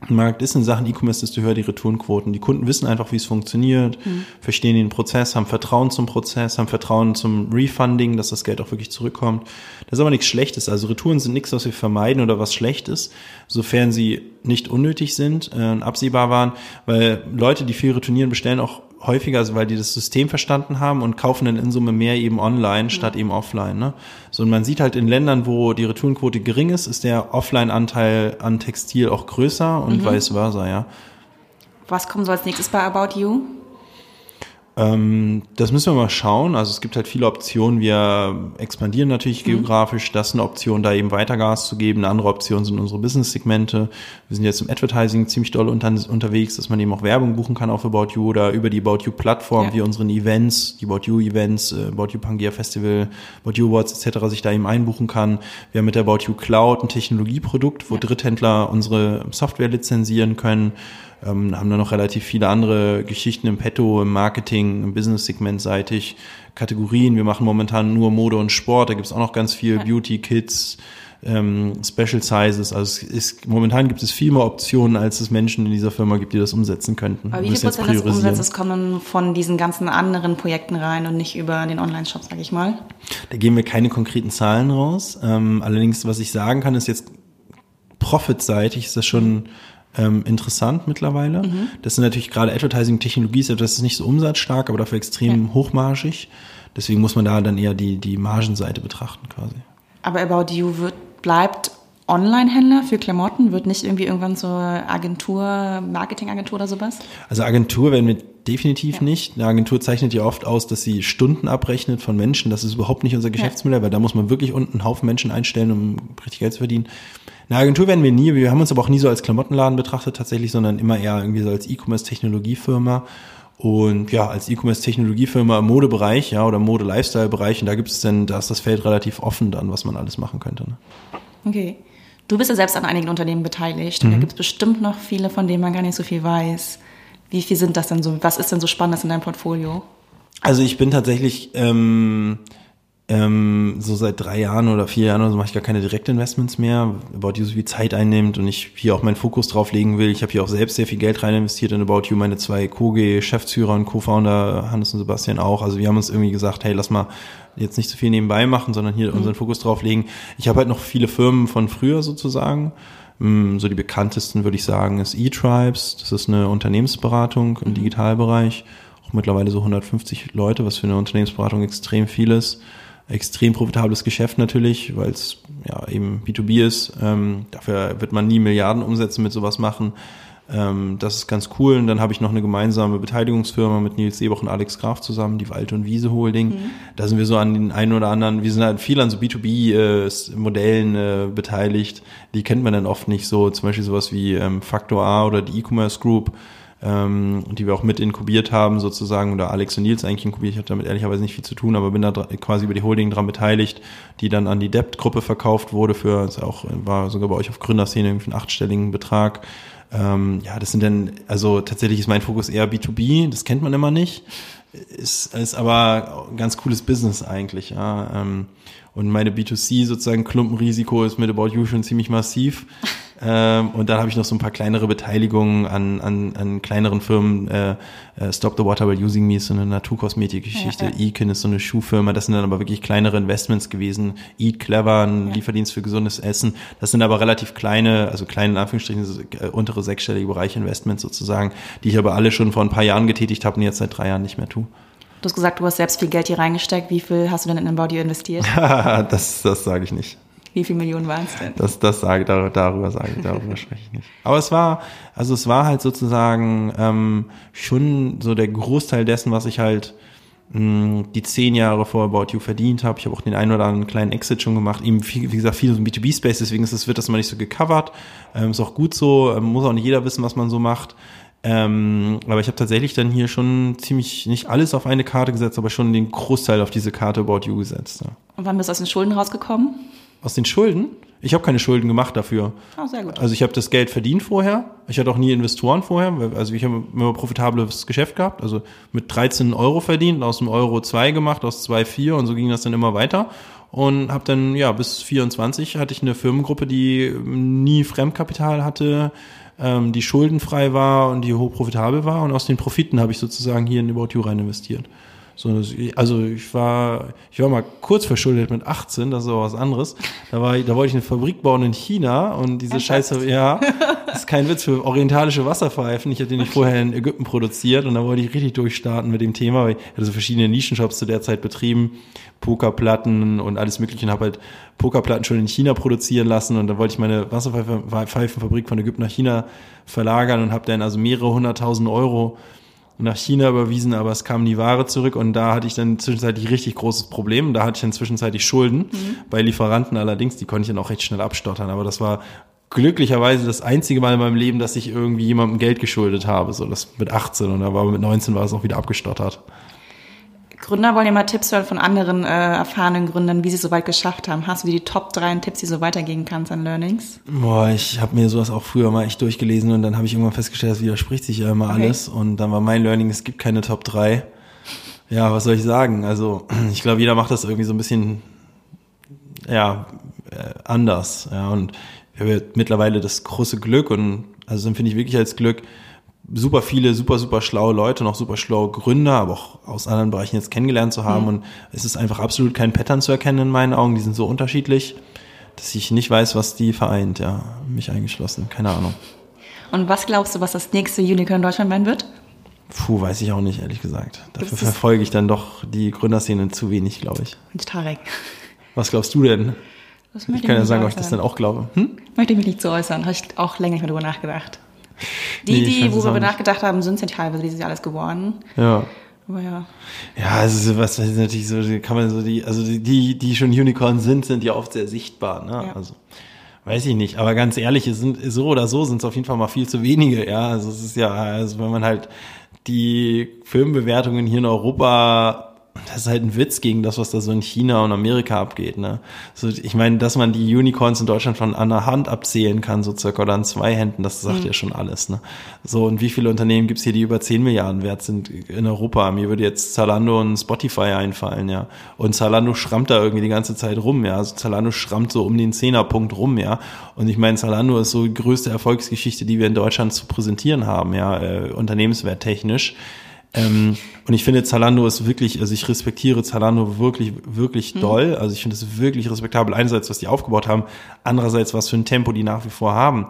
ein Markt ist in Sachen E-Commerce, desto höher die Retourenquoten. Die Kunden wissen einfach, wie es funktioniert, verstehen den Prozess, haben Vertrauen zum Prozess, haben Vertrauen zum Refunding, dass das Geld auch wirklich zurückkommt. Das ist aber nichts Schlechtes. Also Retouren sind nichts, was wir vermeiden oder was schlecht ist, sofern sie nicht unnötig sind äh, absehbar waren, weil Leute, die viel retournieren, bestellen auch häufiger, also weil die das System verstanden haben und kaufen dann in Summe mehr eben online statt eben offline. Ne? So und man sieht halt in Ländern, wo die Retourenquote gering ist, ist der Offline-Anteil an Textil auch größer und vice versa, ja. Was kommt so als nächstes bei About You? Ähm, das müssen wir mal schauen. Also es gibt halt viele Optionen. Wir expandieren natürlich geografisch. Das ist eine Option, da eben weiter Gas zu geben. Eine andere Option sind unsere Business-Segmente. Wir sind jetzt im Advertising ziemlich doll unter, unterwegs, dass man eben auch Werbung buchen kann auf About You oder über die About You-Plattform, Ja. wie unseren Events, die About You-Events, äh, About You Pangea Festival, About You Awards etc. sich da eben einbuchen kann. Wir haben mit der About You Cloud ein Technologieprodukt, wo Dritthändler unsere Software lizenzieren können. Ähm, haben da noch relativ viele andere Geschichten im Petto, im Marketing, im Business-Segment seitig, Kategorien. Wir machen momentan nur Mode und Sport, da gibt's auch noch ganz viel Beauty, Kids, ähm, Special Sizes. Also es ist, momentan gibt es viel mehr Optionen, als es Menschen in dieser Firma gibt, die das umsetzen könnten. Aber wie viel Prozent des. Umsatzes kommen von diesen ganzen anderen Projekten rein und nicht über den Online-Shop, sag ich mal? Da geben wir keine konkreten Zahlen raus. Ähm, allerdings, was ich sagen kann, ist jetzt profitseitig ist das schon ähm, interessant mittlerweile. Das sind natürlich gerade Advertising-Technologie, das ist nicht so umsatzstark, aber dafür extrem hochmargig. Deswegen muss man da dann eher die, die Margenseite betrachten quasi. Aber About You wird, bleibt Online-Händler für Klamotten, wird nicht irgendwie irgendwann zur Agentur, Marketingagentur oder sowas? Also Agentur werden wir definitiv nicht. Eine Agentur zeichnet ja oft aus, dass sie Stunden abrechnet von Menschen. Das ist überhaupt nicht unser Geschäftsmodell, weil da muss man wirklich unten einen Haufen Menschen einstellen, um richtig Geld zu verdienen. Eine Agentur werden wir nie. Wir haben uns aber auch nie so als Klamottenladen betrachtet tatsächlich, sondern immer eher irgendwie so als E-Commerce-Technologiefirma. Und ja, als E-Commerce-Technologiefirma im Modebereich, ja, oder Mode-Lifestyle-Bereich. Und da gibt es dann, da ist das Feld relativ offen dann, was man alles machen könnte. Ne? Okay. Du bist ja selbst an einigen Unternehmen beteiligt und da gibt es bestimmt noch viele, von denen man gar nicht so viel weiß. Wie viel sind das denn so? Was ist denn so Spannendes in deinem Portfolio? Also ich bin tatsächlich ähm, ähm, so seit drei Jahren oder vier Jahren oder so mache ich gar keine Direktinvestments mehr, About You so viel Zeit einnimmt und ich hier auch meinen Fokus drauf legen will. Ich habe hier auch selbst sehr viel Geld rein investiert in About You, meine zwei Co-Geschäftsführer und Co-Founder, Hannes und Sebastian auch. Also wir haben uns irgendwie gesagt, hey, lass mal jetzt nicht so viel nebenbei machen, sondern hier unseren Fokus drauf legen. Ich habe halt noch viele Firmen von früher sozusagen. Mm, So die bekanntesten würde ich sagen ist eTribes. Das ist eine Unternehmensberatung im Digitalbereich. Auch mittlerweile so 150 Leute, was für eine Unternehmensberatung extrem viel ist. Extrem profitables Geschäft natürlich, weil es ja eben B2B ist. Ähm, dafür wird man nie Milliarden Umsätze mit sowas machen. Ähm, das ist ganz cool. Und dann habe ich noch eine gemeinsame Beteiligungsfirma mit Nils Seebach und Alex Graf zusammen, die Wald- und Wiese Holding. Da sind wir so an den einen oder anderen, wir sind halt viel an so B2B-Modellen äh, beteiligt. Die kennt man dann oft nicht so, zum Beispiel sowas wie ähm, Factor A oder die E-Commerce Group. Ähm, die wir auch mit inkubiert haben sozusagen, oder Alex und Nils eigentlich inkubiert. Ich habe damit ehrlicherweise nicht viel zu tun, aber bin da quasi über die Holding dran beteiligt, die dann an die Debt-Gruppe verkauft wurde für, ist auch, war sogar bei euch auf Gründerszene irgendwie einen achtstelligen Betrag. Ähm, ja, das sind dann, also tatsächlich ist mein Fokus eher B2B, das kennt man immer nicht. Ist, ist aber ein ganz cooles Business eigentlich, ja. Ähm, und meine B2C sozusagen Klumpenrisiko ist mit About You schon ziemlich massiv. Ähm, und dann habe ich noch so ein paar kleinere Beteiligungen an, an, an kleineren Firmen. Äh, äh, Stop the Water by Using Me ist so eine Naturkosmetikgeschichte. Ja, ja. Ekin ist so eine Schuhfirma. Das sind dann aber wirklich kleinere Investments gewesen. Eat Clever, ein ja. Lieferdienst für gesundes Essen. Das sind aber relativ kleine, also kleine in Anführungsstrichen, äh, untere sechsstellige Bereiche Investments sozusagen, die ich aber alle schon vor ein paar Jahren getätigt habe und jetzt seit drei Jahren nicht mehr tue. Du hast gesagt, du hast selbst viel Geld hier reingesteckt. Wie viel hast du denn in You investiert? das das sage ich nicht. Wie viele Millionen waren es denn? Das, das sage darüber, darüber sage ich, darüber spreche ich nicht. Aber es war, also es war halt sozusagen ähm, schon so der Großteil dessen, was ich halt mh, hm, die zehn Jahre vor About You verdient habe. Ich habe auch den einen oder anderen kleinen Exit schon gemacht. Eben, viel, wie gesagt, viel so im B2B-Space, deswegen ist es, wird das mal nicht so gecovert. Ähm, ist auch gut so, ähm, muss auch nicht jeder wissen, was man so macht. Ähm, aber ich habe tatsächlich dann hier schon ziemlich, nicht alles auf eine Karte gesetzt, aber schon den Großteil auf diese Karte About You gesetzt. Ja. Und wann bist du aus den Schulden rausgekommen? Aus den Schulden? Ich habe keine Schulden gemacht dafür. Oh, sehr gut. Also ich habe das Geld verdient vorher. Ich hatte auch nie Investoren vorher. Also ich habe immer profitables Geschäft gehabt. Also mit 13 Euro verdient, aus dem Euro 2 gemacht, aus 2 4 und so ging das dann immer weiter. Und habe dann, ja, bis 24 hatte ich eine Firmengruppe, die nie Fremdkapital hatte, ähm, die schuldenfrei war und die hochprofitabel war. Und aus den Profiten habe ich sozusagen hier in About You rein investiert. So, also ich war, ich war mal kurz verschuldet mit 18, das ist aber was anderes. Da war, da wollte ich eine Fabrik bauen in China und diese Scheiße, ja, das ist kein Witz für orientalische Wasserpfeifen. Ich hatte die nicht vorher in Ägypten produziert und da wollte ich richtig durchstarten mit dem Thema. Weil ich hatte so verschiedene Nischenshops zu der Zeit betrieben, Pokerplatten und alles mögliche und habe halt Pokerplatten schon in China produzieren lassen und da wollte ich meine Wasserpfeifenfabrik von Ägypten nach China verlagern und habe dann also mehrere hunderttausend Euro nach China überwiesen, aber es kam die Ware zurück und da hatte ich dann zwischenzeitlich richtig großes Problem. Da hatte ich dann zwischenzeitlich Schulden mhm. bei Lieferanten allerdings, die konnte ich dann auch recht schnell abstottern, aber das war glücklicherweise das einzige Mal in meinem Leben, dass ich irgendwie jemandem Geld geschuldet habe, so das mit 18 und da war mit 19 war es auch wieder abgestottert. Gründer wollen ja mal Tipps hören von anderen äh, erfahrenen Gründern, wie sie es so weit geschafft haben. Hast du die Top 3 Tipps, die du so weitergeben kannst an Learnings? Boah, ich habe mir sowas auch früher mal echt durchgelesen und dann habe ich irgendwann festgestellt, das widerspricht sich ja immer okay. alles. Und dann war mein Learning, es gibt keine Top 3. Ja, was soll ich sagen? Also ich glaube, jeder macht das irgendwie so ein bisschen ja äh, anders. Ja, und wir haben mittlerweile das große Glück und also empfinde ich wirklich als Glück, super viele, super, super schlaue Leute, noch super schlaue Gründer, aber auch aus anderen Bereichen jetzt kennengelernt zu haben. Mhm. Und es ist einfach absolut kein Pattern zu erkennen in meinen Augen. Die sind so unterschiedlich, dass ich nicht weiß, was die vereint. Ja, mich eingeschlossen. Keine Ahnung. Und was glaubst du, was das nächste Unicorn in Deutschland sein wird? Puh, weiß ich auch nicht, ehrlich gesagt. Dafür verfolge ich dann doch die Gründerszene zu wenig, glaube ich. Und Tarek. Was glaubst du denn? ich kann ja sagen, ob ich das dann auch glaube. Hm? Möchte ich mich nicht zu äußern. Habe ich auch länger nicht mehr drüber nachgedacht. Die, nee, die, wo wir nachgedacht haben, sind ja teilweise dieses Jahr alles geworden. Ja. Aber ja. Ja, also was ist natürlich so, kann man so die, also die, die schon Unicorn sind, sind ja oft sehr sichtbar, ne? Ja. Also weiß ich nicht, aber ganz ehrlich, es sind so oder so sind es auf jeden Fall mal viel zu wenige, ja. Also es ist ja, also wenn man halt die Filmbewertungen hier in Europa das ist halt ein Witz gegen das, was da so in China und Amerika abgeht. Ne? So, ich meine, dass man die Unicorns in Deutschland von einer Hand abzählen kann, so circa oder an zwei Händen, das sagt mhm. ja schon alles. Ne? So, und wie viele Unternehmen gibt's hier, die über 10 Milliarden wert sind in Europa? Mir würde jetzt Zalando und Spotify einfallen, ja. Und Zalando schrammt da irgendwie die ganze Zeit rum, ja. Also Zalando schrammt so um den Zehnerpunkt rum, ja. Und ich meine, Zalando ist so die größte Erfolgsgeschichte, die wir in Deutschland zu präsentieren haben, ja, äh, unternehmenswerttechnisch. Ähm, und ich finde, Zalando ist wirklich, also ich respektiere Zalando wirklich, wirklich mhm. doll. Also ich finde es wirklich respektabel. Einerseits, was die aufgebaut haben, andererseits, was für ein Tempo die nach wie vor haben.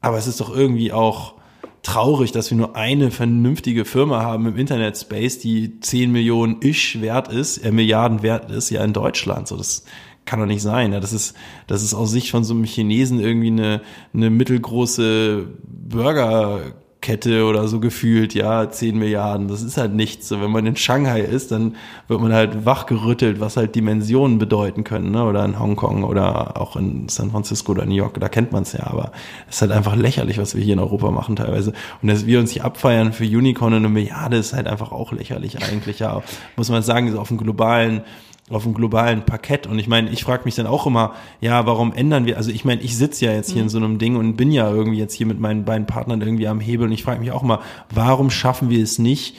Aber es ist doch irgendwie auch traurig, dass wir nur eine vernünftige Firma haben im Internet-Space, die 10 Millionen ish wert ist, äh, Milliarden wert ist, ja in Deutschland. So, das kann doch nicht sein. Ja, das ist, das ist aus Sicht von so einem Chinesen irgendwie eine, eine mittelgroße Burger Kette oder so gefühlt, ja, 10 Milliarden. Das ist halt nichts. So, wenn man in Shanghai ist, dann wird man halt wachgerüttelt, was halt Dimensionen bedeuten können, ne? Oder in Hongkong oder auch in San Francisco oder New York, da kennt man es ja, aber es ist halt einfach lächerlich, was wir hier in Europa machen teilweise. Und dass wir uns hier abfeiern für Unicorn und eine Milliarde ist halt einfach auch lächerlich eigentlich, ja. Muss man sagen, so auf dem globalen auf dem globalen Parkett. Und ich meine, ich frage mich dann auch immer, ja, warum ändern wir, also ich meine, ich sitze ja jetzt hier mhm. in so einem Ding und bin ja irgendwie jetzt hier mit meinen beiden Partnern irgendwie am Hebel und ich frage mich auch immer, warum schaffen wir es nicht,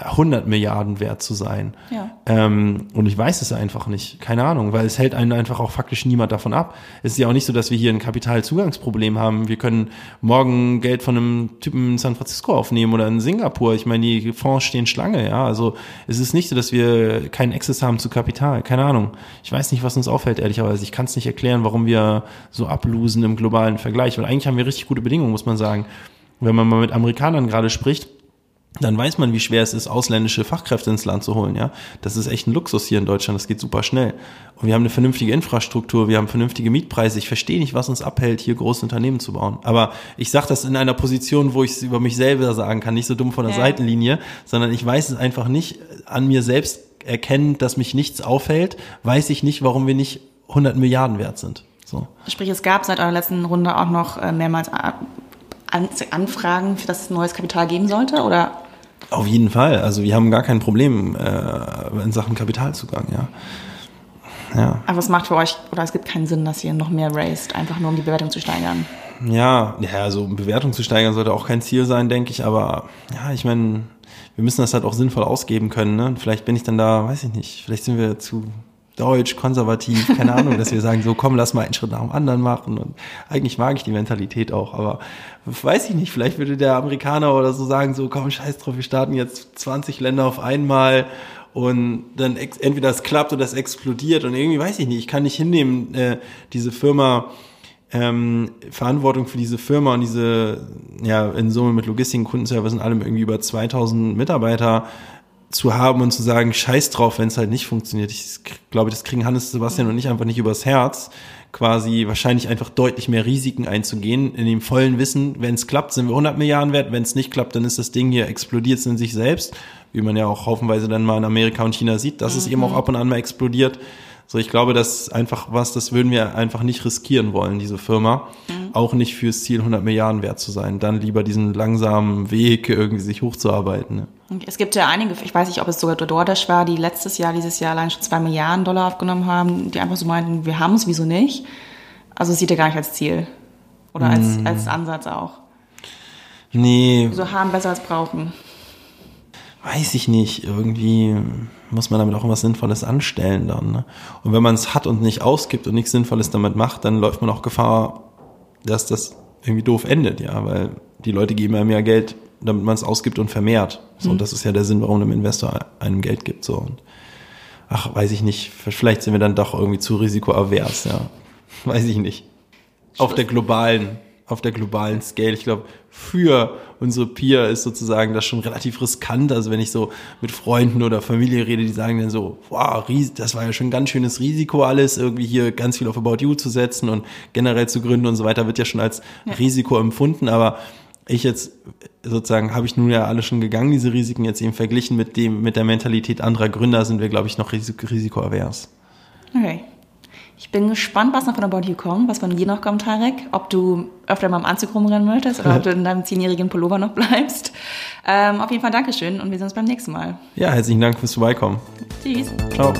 100 Milliarden wert zu sein. Ja. Ähm, und ich weiß es einfach nicht. Keine Ahnung, weil es hält einen einfach auch faktisch niemand davon ab. Es ist ja auch nicht so, dass wir hier ein Kapitalzugangsproblem haben. Wir können morgen Geld von einem Typen in San Francisco aufnehmen oder in Singapur. Ich meine, die Fonds stehen Schlange, ja. Also es ist nicht so, dass wir keinen Access haben zu Kapital. Keine Ahnung. Ich weiß nicht, was uns auffällt, ehrlicherweise. Ich kann es nicht erklären, warum wir so ablosen im globalen Vergleich. Weil eigentlich haben wir richtig gute Bedingungen, muss man sagen. Wenn man mal mit Amerikanern gerade spricht, dann weiß man, wie schwer es ist, ausländische Fachkräfte ins Land zu holen. Ja, das ist echt ein Luxus hier in Deutschland. Das geht super schnell. Und wir haben eine vernünftige Infrastruktur, wir haben vernünftige Mietpreise. Ich verstehe nicht, was uns abhält, hier große Unternehmen zu bauen. Aber ich sage das in einer Position, wo ich es über mich selber sagen kann, nicht so dumm von der ja. Seitenlinie, sondern ich weiß es einfach nicht an mir selbst erkennen, dass mich nichts aufhält, weiß ich nicht, warum wir nicht 100 Milliarden wert sind. So. Sprich, es gab seit eurer letzten Runde auch noch äh, mehrmals Anfragen, für das es neues Kapital geben sollte, oder? Auf jeden Fall. Also wir haben gar kein Problem äh, in Sachen Kapitalzugang, ja. Ja. Aber es macht für euch, oder es gibt keinen Sinn, dass ihr noch mehr raised, einfach nur um die Bewertung zu steigern. Ja, ja, also Bewertung zu steigern sollte auch kein Ziel sein, denke ich. Aber ja, ich meine, wir müssen das halt auch sinnvoll ausgeben können. Ne? Vielleicht bin ich dann da, weiß ich nicht, vielleicht sind wir zu deutsch, konservativ, keine Ahnung, dass wir sagen, so komm, lass mal einen Schritt nach dem anderen machen. Und eigentlich mag ich die Mentalität auch, aber weiß ich nicht, vielleicht würde der Amerikaner oder so sagen, so komm, scheiß drauf, wir starten jetzt 20 Länder auf einmal und dann entweder es klappt oder es explodiert und irgendwie weiß ich nicht, ich kann nicht hinnehmen, äh, diese Firma ähm, Verantwortung für diese Firma und diese, ja, in Summe mit Logistik, Kundenservice und allem irgendwie über 2000 Mitarbeiter zu haben und zu sagen, scheiß drauf, wenn es halt nicht funktioniert. Ich glaube, das kriegen Hannes, Sebastian und ich einfach nicht übers Herz, quasi wahrscheinlich einfach deutlich mehr Risiken einzugehen, in dem vollen Wissen, wenn es klappt, sind wir 100 Milliarden wert, wenn es nicht klappt, dann ist das Ding hier explodiert in sich selbst, wie man ja auch haufenweise dann mal in Amerika und China sieht, dass mhm. es eben auch ab und an mal explodiert. So, ich glaube, das ist einfach was, das würden wir einfach nicht riskieren wollen, diese Firma. Mhm. Auch nicht fürs Ziel 100 Milliarden wert zu sein. Dann lieber diesen langsamen Weg irgendwie sich hochzuarbeiten. Ne? Es gibt ja einige, ich weiß nicht, ob es sogar DoorDash war, die letztes Jahr, dieses Jahr allein schon zwei Milliarden Dollar aufgenommen haben, die einfach so meinten, wir haben es, wieso nicht? Also es sieht er gar nicht als Ziel. Oder als, mm. als Ansatz auch. Nee. So haben besser als brauchen. Weiß ich nicht. Irgendwie muss man damit auch was Sinnvolles anstellen dann. Ne? Und wenn man es hat und nicht ausgibt und nichts Sinnvolles damit macht, dann läuft man auch Gefahr, dass das irgendwie doof endet, ja, weil die Leute geben einem ja Geld, damit man es ausgibt und vermehrt. So, mhm. und das ist ja der Sinn, warum ein Investor einem Geld gibt. So und ach, weiß ich nicht, vielleicht sind wir dann doch irgendwie zu risikoavers, ja. Weiß ich nicht. Auf der globalen auf der globalen Scale. Ich glaube, für unsere Peer ist sozusagen das schon relativ riskant. Also wenn ich so mit Freunden oder Familie rede, die sagen dann so, wow, das war ja schon ein ganz schönes Risiko alles, irgendwie hier ganz viel auf About You zu setzen und generell zu gründen und so weiter, wird ja schon als ja. Risiko empfunden. Aber ich jetzt sozusagen habe ich nun ja alle schon gegangen, diese Risiken jetzt eben verglichen mit dem, mit der Mentalität anderer Gründer sind wir, glaube ich, noch risikoavers. Okay. Ich bin gespannt, was noch von About You kommt, was von dir noch kommt, Tarek. Ob du öfter mal im Anzug rumrennen möchtest oder ob du in deinem zehnjährigen Pullover noch bleibst. Ähm, auf jeden Fall Dankeschön und wir sehen uns beim nächsten Mal. Ja, herzlichen Dank fürs Vorbeikommen. Tschüss. Ciao.